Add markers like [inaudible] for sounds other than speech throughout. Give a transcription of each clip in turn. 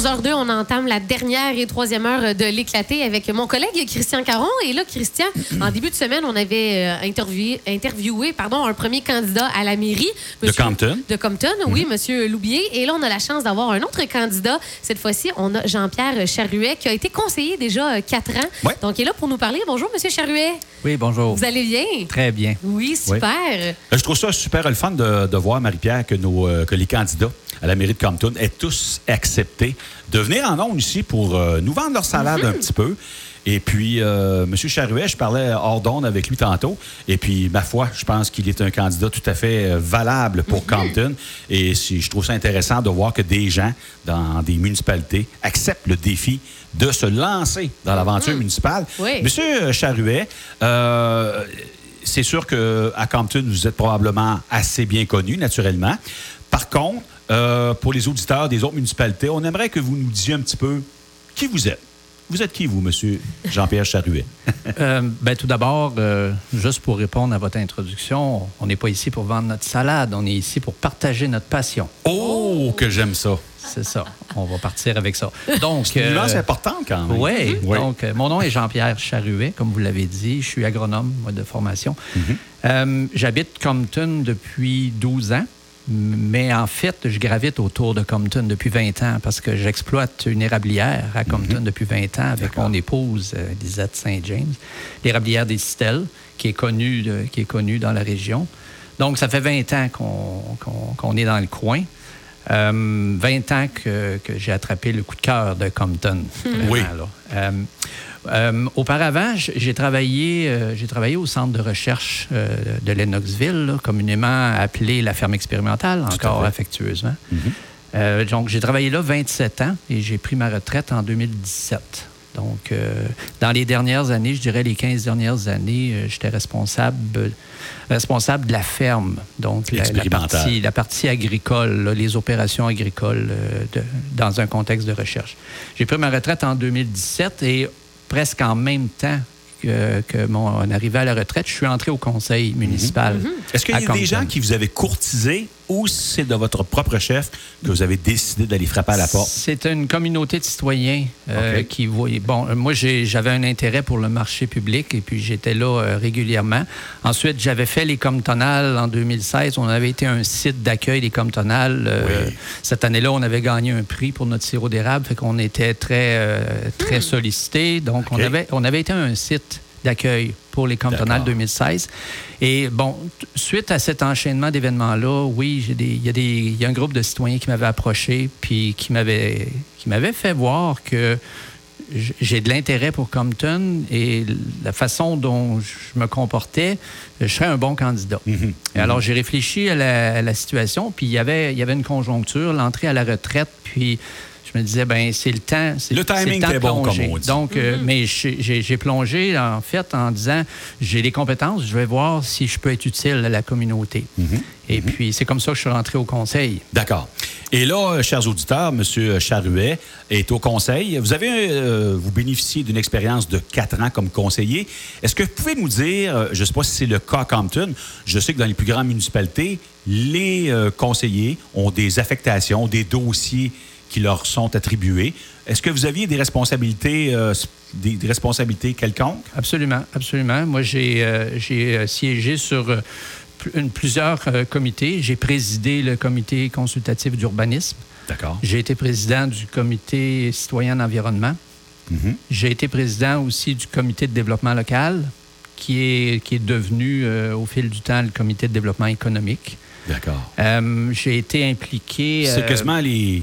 11h02, on entame la dernière et troisième heure de l'éclaté avec mon collègue Christian Caron. Et là, Christian, en début de semaine, on avait euh, interviewé, interviewé pardon, un premier candidat à la mairie. De Compton. De Compton, oui, Monsieur Loubier. Et là, on a la chance d'avoir un autre candidat. Cette fois-ci, on a Jean-Pierre Charruet, qui a été conseiller déjà euh, quatre ans. Ouais. Donc, il est là pour nous parler. Bonjour, Monsieur Charruet. Oui, bonjour. Vous allez bien? Très bien. Oui, super. Euh, Je trouve ça super le fun de, de voir, Marie-Pierre, que, nos, que les candidats à la mairie de Compton aient tous accepté de venir en ondes ici pour euh, nous vendre leur salade un petit peu. Et puis, euh, M. Charruet, je parlais hors d'onde avec lui tantôt. Et puis, ma foi, je pense qu'il est un candidat tout à fait euh, valable pour Compton. Et si, je trouve ça intéressant de voir que des gens dans des municipalités acceptent le défi de se lancer dans l'aventure municipale. Oui. Monsieur Charruet, euh, c'est sûr qu'à Compton, vous êtes probablement assez bien connu, naturellement. Par contre, euh, pour les auditeurs des autres municipalités, on aimerait que vous nous disiez un petit peu qui vous êtes. Vous êtes qui, vous, Monsieur Jean-Pierre Charruet? [laughs] Euh, ben, tout d'abord, euh, juste pour répondre à votre introduction, on n'est pas ici pour vendre notre salade, on est ici pour partager notre passion. Oh, que j'aime ça. C'est ça. On va partir avec ça. Donc, C'est euh, importante quand même. Oui. Oui. Donc, euh, mon nom est Jean-Pierre Charruet, comme vous l'avez dit. Je suis agronome moi, de formation. Euh, J'habite Compton depuis 12 ans, mais en fait, je gravite autour de Compton depuis 20 ans parce que j'exploite une érablière à Compton depuis 20 ans avec mon épouse, euh, Lisette Saint-James. L'érablière des Citelles, qui est connue de- qui est connue dans la région. Donc, ça fait 20 ans qu'on est dans le coin. Euh, 20 ans que, que j'ai attrapé le coup de cœur de Compton. vraiment, Oui. là. Euh, euh, auparavant, j'ai travaillé, euh, j'ai travaillé au centre de recherche euh, de Lennoxville, là, communément appelé la ferme expérimentale, encore affectueusement. Euh, donc, j'ai travaillé là 27 ans et j'ai pris ma retraite en 2017. Donc, dans les dernières années, je dirais les 15 dernières années, j'étais responsable, responsable de la ferme. Donc, la, partie, la partie agricole, là, les opérations agricoles de- dans un contexte de recherche. J'ai pris ma retraite en 2017 et presque en même temps que, que mon arrivée à la retraite, je suis entré au conseil municipal. Est-ce qu'il y a des gens qui vous avaient courtisé ou c'est de votre propre chef que vous avez décidé d'aller frapper à la porte? C'est une communauté de citoyens euh, qui voyaient. Bon, euh, moi, j'avais un intérêt pour le marché public et puis j'étais là euh, régulièrement. Ensuite, j'avais fait les Comtonales en 2016. On avait été un site d'accueil des Comtonales. Euh, Oui. Cette année-là, on avait gagné un prix pour notre sirop d'érable, fait qu'on était très, très sollicités. Donc, OK. on, avait, on avait été un site d'accueil pour les D'accord. 2016. Et bon, suite à cet enchaînement d'événements-là, oui, il y, y a un groupe de citoyens qui m'avait approché puis qui m'avait fait voir que j'ai de l'intérêt pour Compton et la façon dont je me comportais, je serais un bon candidat. Mhm. Et alors, j'ai réfléchi à la, à la situation, puis il y avait, il y avait une conjoncture, l'entrée à la retraite, puis je me disais, ben c'est le temps. c'est- Le c'est timing était bon, comme on dit. Donc, euh, mais j'ai plongé, en fait, en disant, j'ai les compétences, je vais voir si je peux être utile à la communauté. Mhm. Et puis, c'est comme ça que je suis rentré au conseil. D'accord. Et là, euh, chers auditeurs, M. Charruet est au conseil. Vous avez, euh, vous bénéficiez d'une expérience de quatre ans comme conseiller. Est-ce que vous pouvez nous dire, je ne sais pas si c'est le cas à Compton, je sais que dans les plus grandes municipalités, les euh, conseillers ont des affectations, des dossiers qui leur sont attribués. Est-ce que vous aviez des responsabilités, euh, des, des responsabilités quelconques? Absolument, absolument. Moi, j'ai euh, euh, siégé sur une- plusieurs comités. J'ai présidé le comité consultatif d'urbanisme. D'accord. J'ai été président du comité citoyen d'environnement. Mhm. J'ai été président aussi du comité de développement local, qui est, qui est devenu euh, au fil du temps le comité de développement économique. D'accord. Euh, j'ai été impliqué. C'est euh, quasiment les.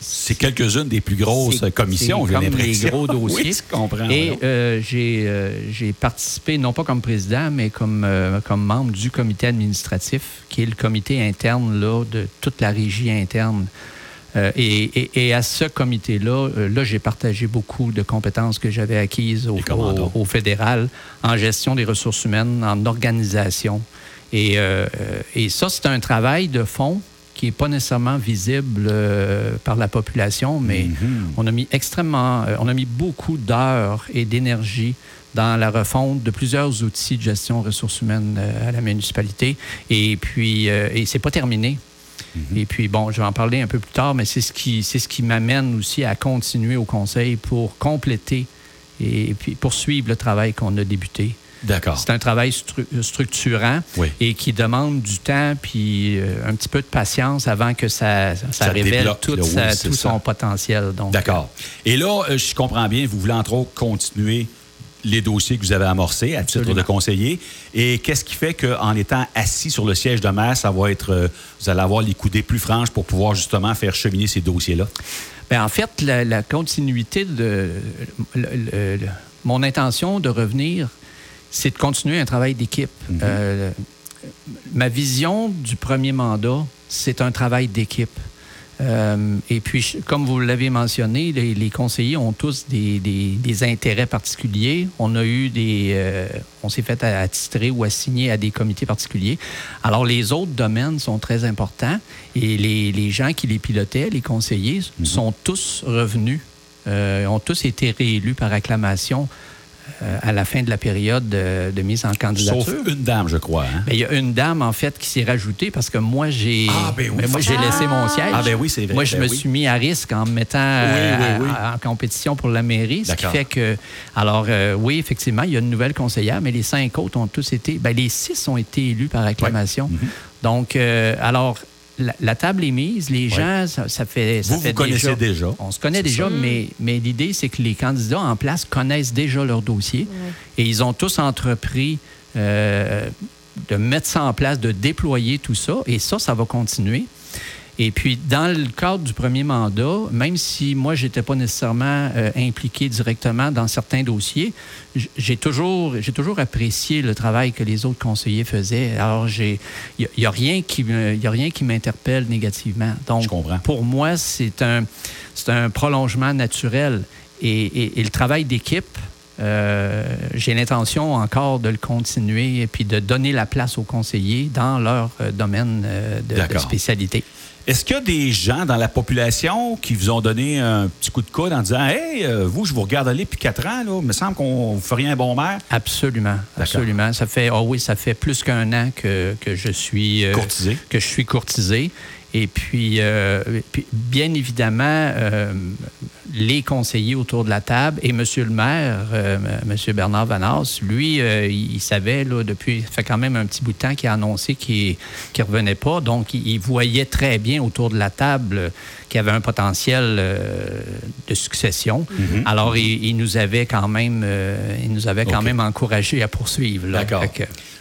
C'est quelques-unes des plus grosses commissions, j'ai l'impression. gros [laughs] dossiers. oui, je comprends. Et euh, j'ai euh, j'ai participé, non pas comme président, mais comme, euh, comme membre du comité administratif, qui est le comité interne là, de toute la régie interne. Euh, et, et- et à ce comité-là, là, j'ai partagé beaucoup de compétences que j'avais acquises au, au- au fédéral en gestion des ressources humaines, en organisation. Et, et ça, c'est un travail de fond qui n'est pas nécessairement visible euh, par la population, mais Mhm. on a mis extrêmement, euh, on a mis beaucoup d'heures et d'énergie dans la refonte de plusieurs outils de gestion ressources humaines euh, à la municipalité. Et puis, et c'est pas terminé. Et puis, bon, je vais en parler un peu plus tard, mais c'est ce qui, c'est ce qui m'amène aussi à continuer au conseil pour compléter et, puis poursuivre le travail qu'on a débuté. D'accord. C'est un travail stru- structurant Oui. et qui demande du temps puis euh, un petit peu de patience avant que ça, ça, Ça révèle tout, là, oui, sa- c'est tout ça. son potentiel. D'accord. Et là, euh, je comprends bien, vous voulez entre autres continuer les dossiers que vous avez amorcés à titre de conseiller. Et qu'est-ce qui fait qu'en étant assis sur le siège de maire, ça va être, euh, vous allez avoir les coudées plus franches pour pouvoir justement faire cheminer ces dossiers-là? Ben, en fait, la, la continuité de. le- le- le- mon intention de revenir, c'est de continuer un travail d'équipe. Euh, ma vision du premier mandat, c'est un travail d'équipe. Euh, et puis, comme vous l'avez mentionné, les, les conseillers ont tous des, des- des intérêts particuliers. On a eu des, euh, on s'est fait attitrer ou assigner à des comités particuliers. Alors, les autres domaines sont très importants et les, les gens qui les pilotaient, les conseillers, sont tous revenus, euh, ont tous été réélus par acclamation euh, à la fin de la période de, de mise en candidature. Sauf une dame, je crois. hein? Ben, il y a une dame, en fait, qui s'est rajoutée parce que moi, j'ai Ah, ben oui, ben, moi, j'ai forcément. laissé mon siège. Ah, ben oui, c'est vrai, Moi, je ben me oui. suis mis à risque en me mettant euh, oui, oui. à- en compétition pour la mairie. Ce qui fait que. Alors, euh, oui, effectivement, il y a une nouvelle conseillère, mais les cinq autres ont tous été. Ben, les six ont été élus par acclamation. Mhm. Donc, euh, alors. La, la table est mise, les gens, ça, ça fait. ça Vous, fait vous connaissez déjà. On se connaît déjà, ça. mais, mais l'idée, c'est que les candidats en place connaissent déjà leur dossier et ils ont tous entrepris euh, de mettre ça en place, de déployer tout ça. Et ça, ça va continuer. Et puis, dans le cadre du premier mandat, même si moi, je n'étais pas nécessairement euh, impliqué directement dans certains dossiers, j'ai toujours, j'ai toujours apprécié le travail que les autres conseillers faisaient. Alors, il n'y a, a rien qui m'interpelle négativement. Donc, Je comprends. pour moi, c'est un, un prolongement naturel. Et, et- et le travail d'équipe, euh, j'ai l'intention encore de le continuer et puis de donner la place aux conseillers dans leur euh, domaine euh, de- spécialité. Est-ce qu'il y a des gens dans la population qui vous ont donné un petit coup de coude en disant Hey, vous, je vous regarde aller depuis quatre ans, là, il me semble qu'on vous ferait un bon maire? Absolument, absolument. Ça fait, oh oui, ça fait plus qu'un an que, que je suis Courtisé. que je suis courtisé. Et puis, euh, puis, bien évidemment, euh, les conseillers autour de la table et Monsieur le maire, euh, Monsieur Bernard Vanas, lui, euh, il savait là, depuis, ça fait quand même un petit bout de temps qu'il a annoncé qu'il ne revenait pas. Donc, il, voyait très bien autour de la table qu'il y avait un potentiel euh, de succession. Alors, il, il nous avait quand même, euh, il nous avait quand même encouragé à poursuivre. D'accord.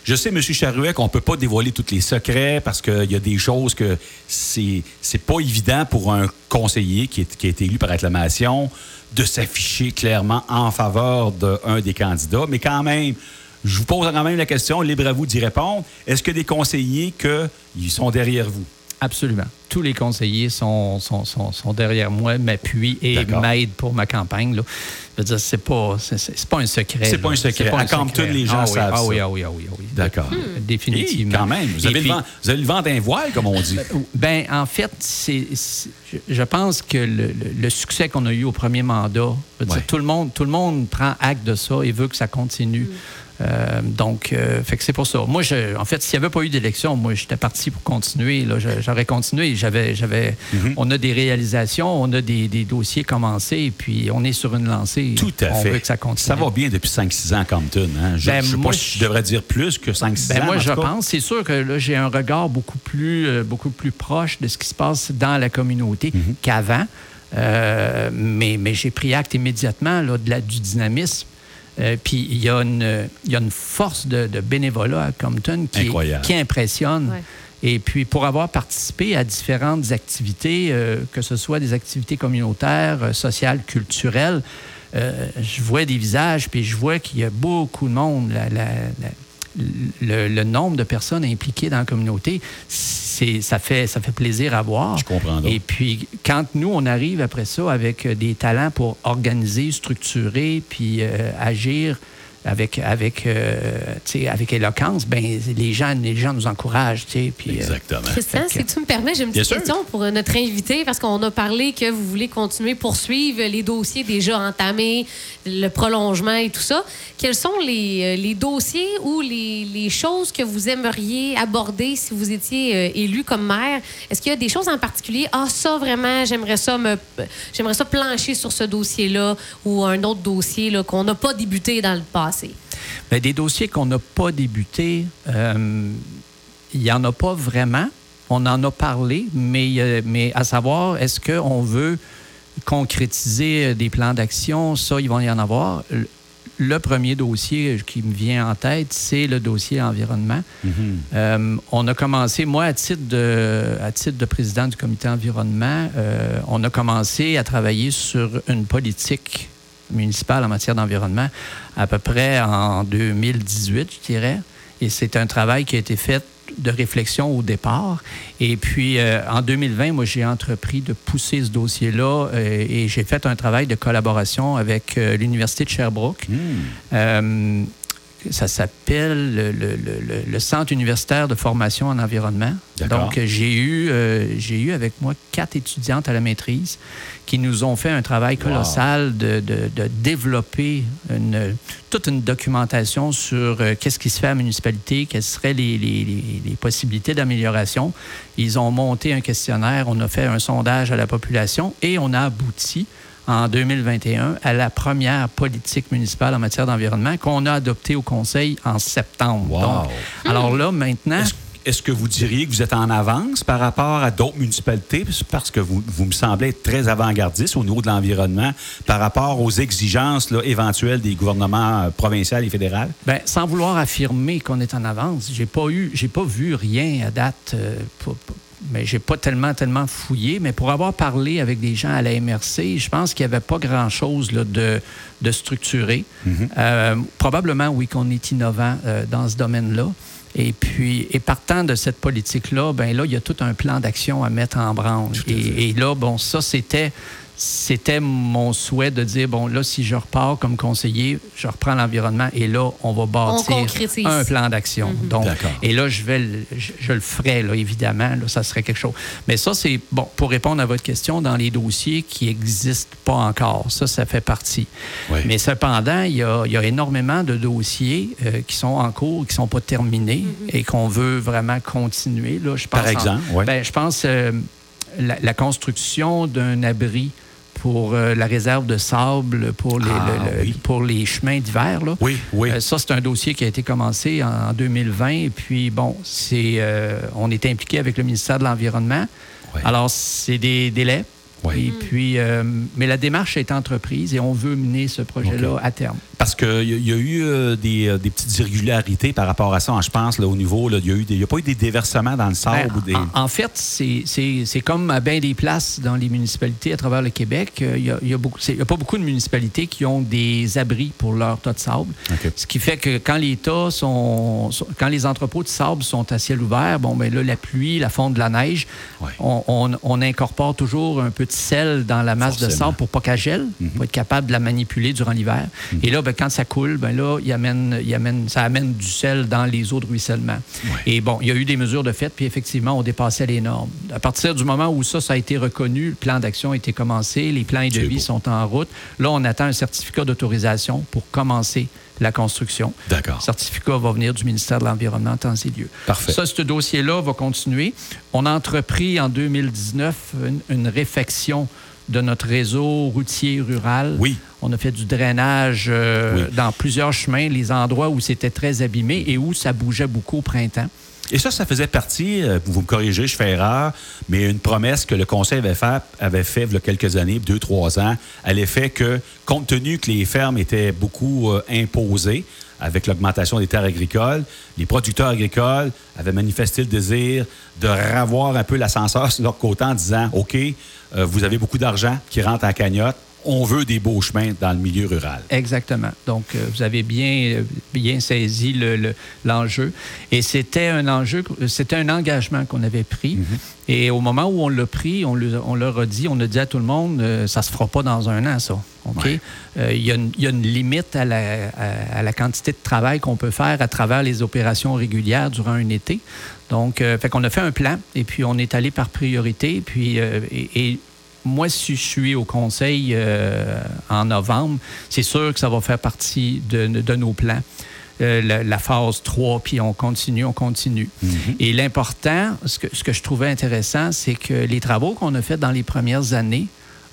Je sais, M. Charouet, qu'on ne peut pas dévoiler tous les secrets parce qu'il y a des choses que c'est c'est pas évident pour un conseiller qui, est, a été élu par acclamation de s'afficher clairement en faveur d'un des candidats. Mais quand même, je vous pose quand même la question, libre à vous d'y répondre. Est-ce que des conseillers que, ils sont derrière vous? Absolument. Tous les conseillers sont, sont, sont, sont derrière moi, m'appuient et m'aident pour ma campagne. Là. Je veux dire, c'est pas, c'est, c'est- c'est pas un secret. C'est pas un secret. pas À secret. les gens ah oui, savent ah ça. Oui, ah oui, ah oui, ah oui. D'accord. Définitivement. Et quand même, vous Et avez, puis- le vent, vous avez le vent d'un voile, comme on dit. Ben, en fait, c'est, je, je pense que le, le- le succès qu'on a eu au premier mandat, je veux dire, tout, le monde, tout le monde prend acte de ça et veut que ça continue. Euh, donc, euh, fait que c'est pour ça. Moi, je, en fait, s'il n'y avait pas eu d'élection, moi, j'étais parti pour continuer. Là, j'aurais continué. J'avais, j'avais, Mhm. On a des réalisations, on a des, des dossiers commencés, et puis on est sur une lancée. Tout à on fait. veut que ça continue. Ça va bien depuis 5-6 ans à Compton. Hein? Je Ben, ne sais moi, pas si je devrais dire plus que 5-6 Ben ans. moi, je cas. pense. C'est sûr que là, j'ai un regard beaucoup plus, euh, beaucoup plus proche de ce qui se passe dans la communauté Mhm. qu'avant. Mais mais j'ai pris acte immédiatement là, de la, du dynamisme. Euh, Puis il y, a une- il y a une force de, de bénévolat à Compton qui, est- Incroyable. qui impressionne. Ouais. Et puis, pour avoir participé à différentes activités, euh, que ce soit des activités communautaires, euh, sociales, culturelles, euh, je vois des visages, puis je vois qu'il y a beaucoup de monde. La- la- la- le, le nombre de personnes impliquées dans la communauté, c'est, ça, fait, ça fait plaisir à voir. Je comprends donc. Et puis, quand nous, on arrive après ça avec euh, des talents pour organiser, structurer, puis euh, agir avec, avec, euh, tu sais, avec éloquence, ben, les, gens, les gens nous encouragent. tu sais, Puis, euh, Exactement. Christian, que- si tu me permets, j'ai une petite sûr. question pour euh, notre invité, parce qu'on a parlé que vous voulez continuer, poursuivre les dossiers déjà entamés, le prolongement et tout ça. Quels sont les, euh, les dossiers ou les, les choses que vous aimeriez aborder si vous étiez euh, élu comme maire? Est-ce qu'il y a des choses en particulier? Ah, ça, vraiment, j'aimerais ça me, j'aimerais ça plancher sur ce dossier-là ou un autre dossier là, qu'on n'a pas débuté dans le passé. Des dossiers qu'on n'a pas débutés, euh, il n'y en a pas vraiment. On en a parlé, mais, euh, mais à savoir, est-ce qu'on veut concrétiser des plans d'action? Ça, il va y en avoir. Le- premier dossier qui me vient en tête, c'est le dossier environnement. Mhm. Euh, on a commencé, moi, à titre de, à titre de président du comité environnement, euh, on a commencé à travailler sur une politique municipale en matière d'environnement à peu près en 2018, je dirais. Et c'est un travail qui a été fait de réflexion au départ. Et puis, euh, en 2020, moi, j'ai entrepris de pousser ce dossier-là euh, et j'ai fait un travail de collaboration avec euh, l'Université de Sherbrooke. Hmm. Ça s'appelle le, le- le- le- le Centre universitaire de formation en environnement. Donc, euh, j'ai eu, euh, j'ai eu avec moi quatre étudiantes à la maîtrise qui nous ont fait un travail colossal de, de- de développer une, toute une documentation sur euh, qu'est-ce qui se fait à la municipalité, quelles seraient les, les- les- les possibilités d'amélioration. Ils ont monté un questionnaire, on a fait un sondage à la population et on a abouti en 2021 à la première politique municipale en matière d'environnement qu'on a adoptée au Conseil en septembre. Wow. Donc, alors là, maintenant... Est-ce que vous diriez que vous êtes en avance par rapport à d'autres municipalités? Parce que vous, vous me semblez être très avant-gardiste au niveau de l'environnement par rapport aux exigences là, éventuelles des gouvernements euh, provinciaux et fédéraux? Ben, sans vouloir affirmer qu'on est en avance, j'ai pas eu, j'ai pas vu rien à date. euh, pour- mais j'ai pas tellement, tellement fouillé. Mais pour avoir parlé avec des gens à la MRC, je pense qu'il n'y avait pas grand-chose là, de, de structuré. Euh, probablement, oui, qu'on est innovant euh, dans ce domaine-là. Et puis, et partant de cette politique-là, ben là, il y a tout un plan d'action à mettre en branle. Et, et là, bon, ça, c'était c'était mon souhait de dire, bon, là, si je repars comme conseiller, je reprends l'environnement et là, on va bâtir un plan d'action. Donc, D'accord. et là, je vais, le- je, je le ferai, là, évidemment, là, ça serait quelque chose. Mais ça, c'est, bon, pour répondre à votre question, dans les dossiers qui n'existent pas encore, ça, ça fait partie. Oui. Mais cependant, il y a, il y a énormément de dossiers euh, qui sont en cours, qui ne sont pas terminés et qu'on veut vraiment continuer. Là, je pense Par exemple, en- ouais. ben, je pense euh, la, la construction d'un abri pour euh, la réserve de sable pour les, Ah, le- le- oui. pour les chemins d'hiver. là. Oui, oui. Euh, ça, c'est un dossier qui a été commencé en, en 2020. Et puis, bon, c'est, euh, on est impliqué avec le ministère de l'Environnement. Alors, c'est des délais. Ouais. Et puis, euh, mais la démarche est entreprise et on veut mener ce projet-là à terme. Parce qu'il y, y a eu euh, des, euh, des petites irrégularités par rapport à ça, hein, je pense, là, au niveau. Il n'y a, pas eu des déversements dans le sable. Ben, ou des... en, en fait, c'est- comme à bien des places dans les municipalités à travers le Québec. euh, Il n'y a, il y a beaucoup- c'est- il y a pas beaucoup de municipalités qui ont des abris pour leurs tas de sable. Ce qui fait que quand les tas sont, sont- quand les entrepôts de sable sont à ciel ouvert, bon ben là la pluie, la fonte de la neige, Ouais. on, on- on incorpore toujours un peu de sel dans la masse de sable pour pas qu'elle gèle, pour être capable de la manipuler durant l'hiver. Et là, ben, quand ça coule, ben là, il amène, il amène, ça amène du sel dans les eaux de ruissellement. Et bon, il y a eu des mesures de fait, puis effectivement, on dépassait les normes. À partir du moment où ça, ça a été reconnu, le plan d'action a été commencé, les plans et devis sont en route. Là, on attend un certificat d'autorisation pour commencer la construction. D'accord. Le certificat va venir du ministère de l'Environnement en temps et lieu. Parfait. Ça, ce dossier-là va continuer. On a entrepris en 2019 une, une réfection de notre réseau routier rural. Oui. On a fait du drainage euh, Oui. dans plusieurs chemins, les endroits où c'était très abîmé et où ça bougeait beaucoup au printemps. Et ça, ça faisait partie, euh, vous me corrigez, je fais erreur, mais une promesse que le Conseil avait fait, avait fait il y a quelques années, deux, trois ans, à l'effet que, compte tenu que les fermes étaient beaucoup euh, imposées avec l'augmentation des terres agricoles, les producteurs agricoles avaient manifesté le désir de ravoir un peu l'ascenseur [laughs] sur leur côté en disant OK, euh, vous avez beaucoup d'argent qui rentre la cagnotte, on veut des beaux chemins dans le milieu rural. Exactement. Donc, euh, vous avez bien, euh, bien saisi le- l'enjeu. Et c'était un enjeu, c'était un engagement qu'on avait pris. Et au moment où on l'a pris, on, le- on leur a dit, on a dit à tout le monde, euh, ça se fera pas dans un an, ça. OK? Ouais. Euh, Il y, a une- il y a une limite à la, à- à la quantité de travail qu'on peut faire à travers les opérations réguliires durant un été. Donc, euh, fait qu'on a fait un plan et puis on est allé par priorité. Puis, euh, et, et moi, si je suis au conseil euh, en novembre, c'est sûr que ça va faire partie de, de nos plans. Euh, la, la phase 3, puis on continue, on continue. Et l'important, ce que, ce que je trouvais intéressant, c'est que les travaux qu'on a faits dans les premières années,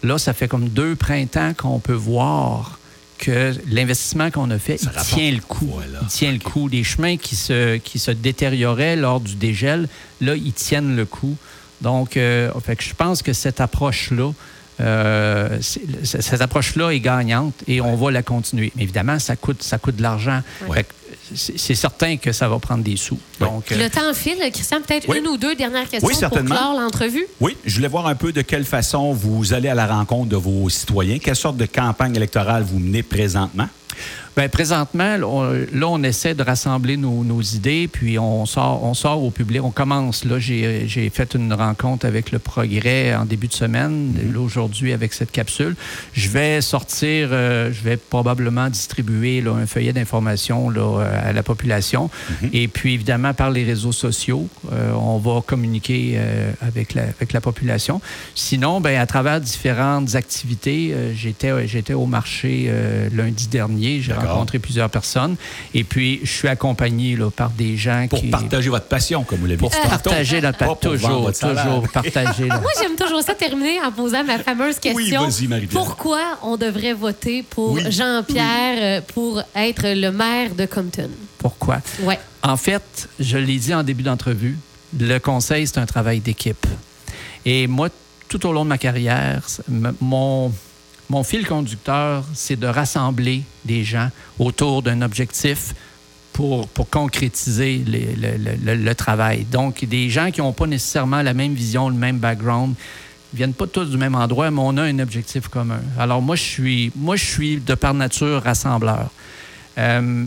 là, ça fait comme deux printemps qu'on peut voir que l'investissement qu'on a fait, Ça il rapporte. tient le coup. Voilà. Il tient le coup. Les chemins qui se, qui se détérioraient lors du dégel, là, ils tiennent le coup. Donc, euh, fait que je pense que cette approche-là, euh, cette approche-là est gagnante et on va la continuer. Mais évidemment, ça coûte, ça coûte de l'argent. Ouais. C'est certain que ça va prendre des sous. Ouais. Donc, euh, Le temps file. Christian, peut-être Oui. une ou deux dernières questions Oui, pour clore l'entrevue. Oui, je voulais voir un peu de quelle façon vous allez à la rencontre de vos citoyens. Quelle sorte de campagne électorale vous menez présentement? Ben, présentement, là, on, là, on essaie de rassembler nos, nos idées, puis on sort, on sort au public. On commence. Là, j'ai fait une rencontre avec le Progrès en début de semaine, là, aujourd'hui avec cette capsule. Je vais sortir, euh, je vais probablement distribuer là, un feuillet d'information euh, à la population. Et puis, évidemment, par les réseaux sociaux, euh, on va communiquer euh, avec, la, avec la population. Sinon, ben, à travers différentes activités, j'étais au marché lundi dernier. J'ai. Rencontré plusieurs personnes. Et puis, je suis accompagné là, par des gens Pour qui... partager votre passion, comme vous l'avez Pour dit tantôt. partager la Pas pour vendre Toujours, toujours partager. [laughs] Moi, j'aime toujours ça terminer en posant ma fameuse question. vas-y, Marie-Pierre. Pourquoi on devrait voter pour Oui. Jean-Pierre euh, pour être le maire de Compton? Pourquoi? Ouais. En fait, je l'ai dit en début d'entrevue, le conseil, c'est un travail d'équipe. Et moi, tout au long de ma carrière, mon, mon fil conducteur, c'est de rassembler des gens autour d'un objectif pour, pour concrétiser les- le, le- le- le travail. Donc, des gens qui n'ont pas nécessairement la même vision, le même background, viennent pas tous du même endroit, mais on a un objectif commun. Alors, moi, je suis, moi, je suis de par nature rassembleur. Euh,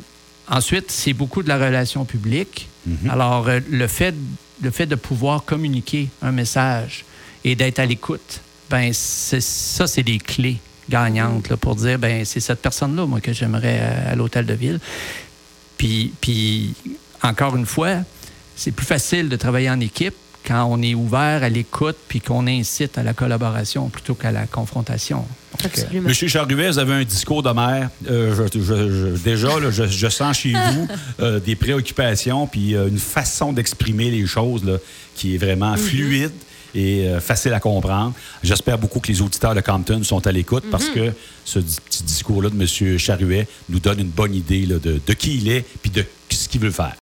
ensuite, c'est beaucoup de la relation publique. Alors, euh, le, fait, le fait de pouvoir communiquer un message et d'être à l'écoute, ben ça, c'est des clés gagnantes là, pour dire, ben c'est cette personne-là, moi, que j'aimerais euh, à l'hôtel de ville. Puis, puis, encore une fois, c'est plus facile de travailler en équipe quand on est ouvert à l'écoute puis qu'on incite à la collaboration plutôt qu'à la confrontation. Euh, Absolument. Monsieur Charruet, vous avez un discours de maire. Euh, je- je- je- déjà, là, je, je sens chez [laughs] vous euh, des préoccupations puis euh, une façon d'exprimer les choses là, qui est vraiment fluide et euh, facile à comprendre. J'espère beaucoup que les auditeurs de Compton sont à l'écoute parce que ce petit discours-là de Monsieur Charruet nous donne une bonne idée là, de, de qui il est puis de ce qu'il veut faire.